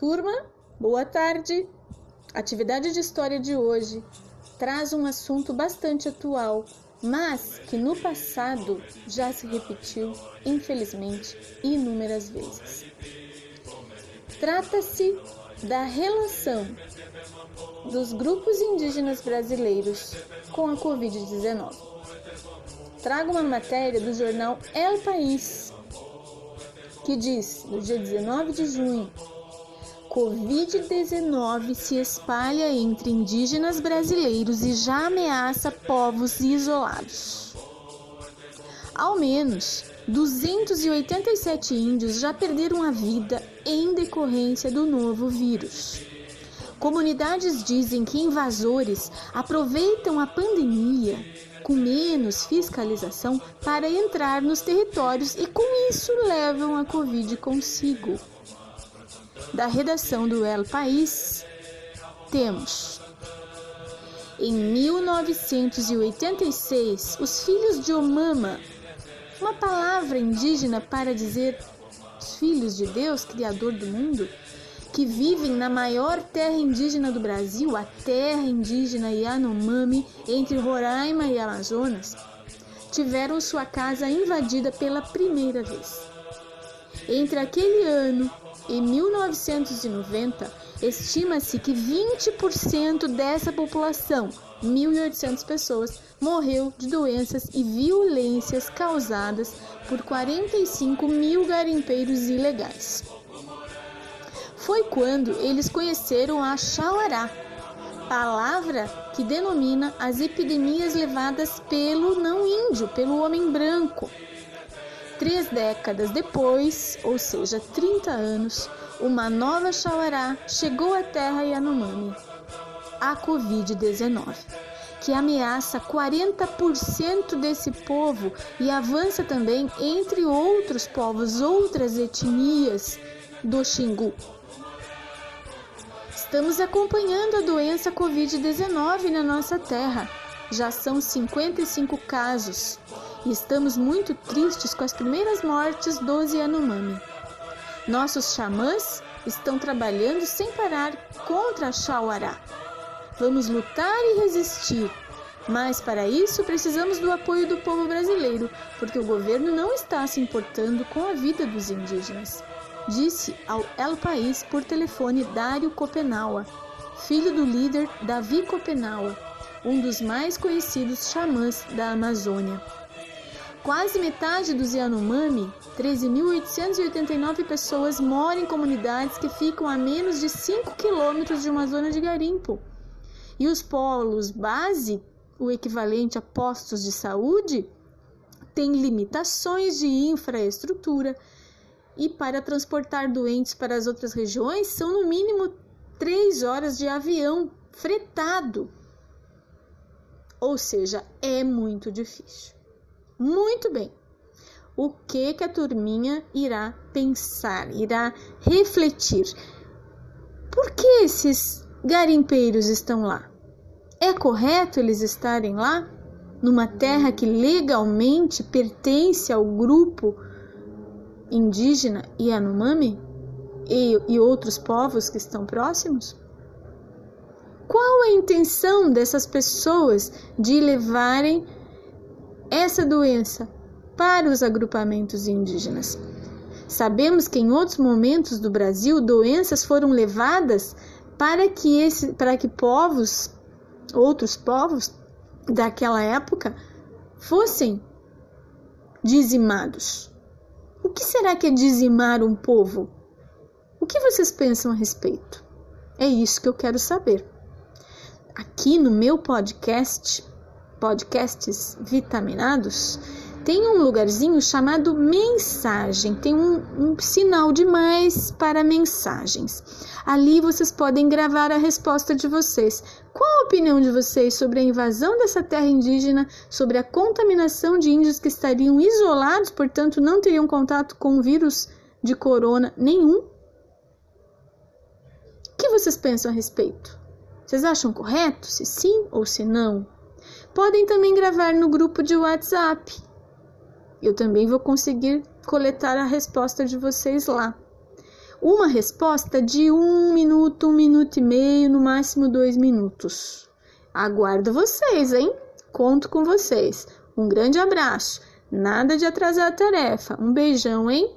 Turma, boa tarde. A atividade de história de hoje traz um assunto bastante atual, mas que no passado já se repetiu, infelizmente, inúmeras vezes. Trata-se da relação dos grupos indígenas brasileiros com a Covid-19. Trago uma matéria do jornal El País, que diz, no dia 19 de junho, Covid-19 se espalha entre indígenas brasileiros e já ameaça povos isolados. Ao menos 287 índios já perderam a vida em decorrência do novo vírus. Comunidades dizem que invasores aproveitam a pandemia com menos fiscalização para entrar nos territórios e com isso levam a Covid consigo. Da redação do El País, temos em 1986, os filhos de Omama, uma palavra indígena para dizer os filhos de Deus, Criador do mundo, que vivem na maior terra indígena do Brasil, a terra indígena Yanomami, entre Roraima e Amazonas, tiveram sua casa invadida pela primeira vez. Entre aquele ano e 1990, estima-se que 20% dessa população, 1.800 pessoas, morreu de doenças e violências causadas por 45 mil garimpeiros ilegais foi quando eles conheceram a Xauará, palavra que denomina as epidemias levadas pelo não índio, pelo homem branco. Três décadas depois, ou seja, 30 anos, uma nova Xauará chegou à terra Yanomami, a Covid-19, que ameaça 40% desse povo e avança também entre outros povos, outras etnias do Xingu. Estamos acompanhando a doença Covid-19 na nossa terra. Já são 55 casos e estamos muito tristes com as primeiras mortes dos Yanomami. Nossos xamãs estão trabalhando sem parar contra a Xauará. Vamos lutar e resistir, mas para isso precisamos do apoio do povo brasileiro, porque o governo não está se importando com a vida dos indígenas disse ao El País por telefone Dário Copenaua, filho do líder Davi Copenaua, um dos mais conhecidos xamãs da Amazônia. Quase metade dos Yanomami, 13.889 pessoas, moram em comunidades que ficam a menos de 5 quilômetros de uma zona de garimpo. E os polos base, o equivalente a postos de saúde, têm limitações de infraestrutura, e para transportar doentes para as outras regiões são no mínimo três horas de avião fretado. Ou seja, é muito difícil. Muito bem. O que, que a turminha irá pensar, irá refletir? Por que esses garimpeiros estão lá? É correto eles estarem lá? Numa terra que legalmente pertence ao grupo indígena Yanomami e, e outros povos que estão próximos? Qual a intenção dessas pessoas de levarem essa doença para os agrupamentos indígenas? Sabemos que em outros momentos do Brasil doenças foram levadas para que esse, para que povos, outros povos daquela época fossem dizimados. O que será que é dizimar um povo? O que vocês pensam a respeito? É isso que eu quero saber. Aqui no meu podcast, podcasts vitaminados, tem um lugarzinho chamado mensagem, tem um, um, sinal de mais para mensagens. Ali vocês podem gravar a resposta de vocês. Qual a opinião de vocês sobre a invasão dessa terra indígena, sobre a contaminação de índios que estariam isolados, portanto não teriam contato com o vírus de corona nenhum? O que vocês pensam a respeito? Vocês acham correto? Se sim ou se não? Podem também gravar no grupo de WhatsApp eu também vou conseguir coletar a resposta de vocês lá. uma resposta de um minuto, um minuto e meio, no máximo dois minutos. Aguardo vocês, hein? Conto com vocês. Um grande abraço. Nada de atrasar a tarefa. Um beijão, hein?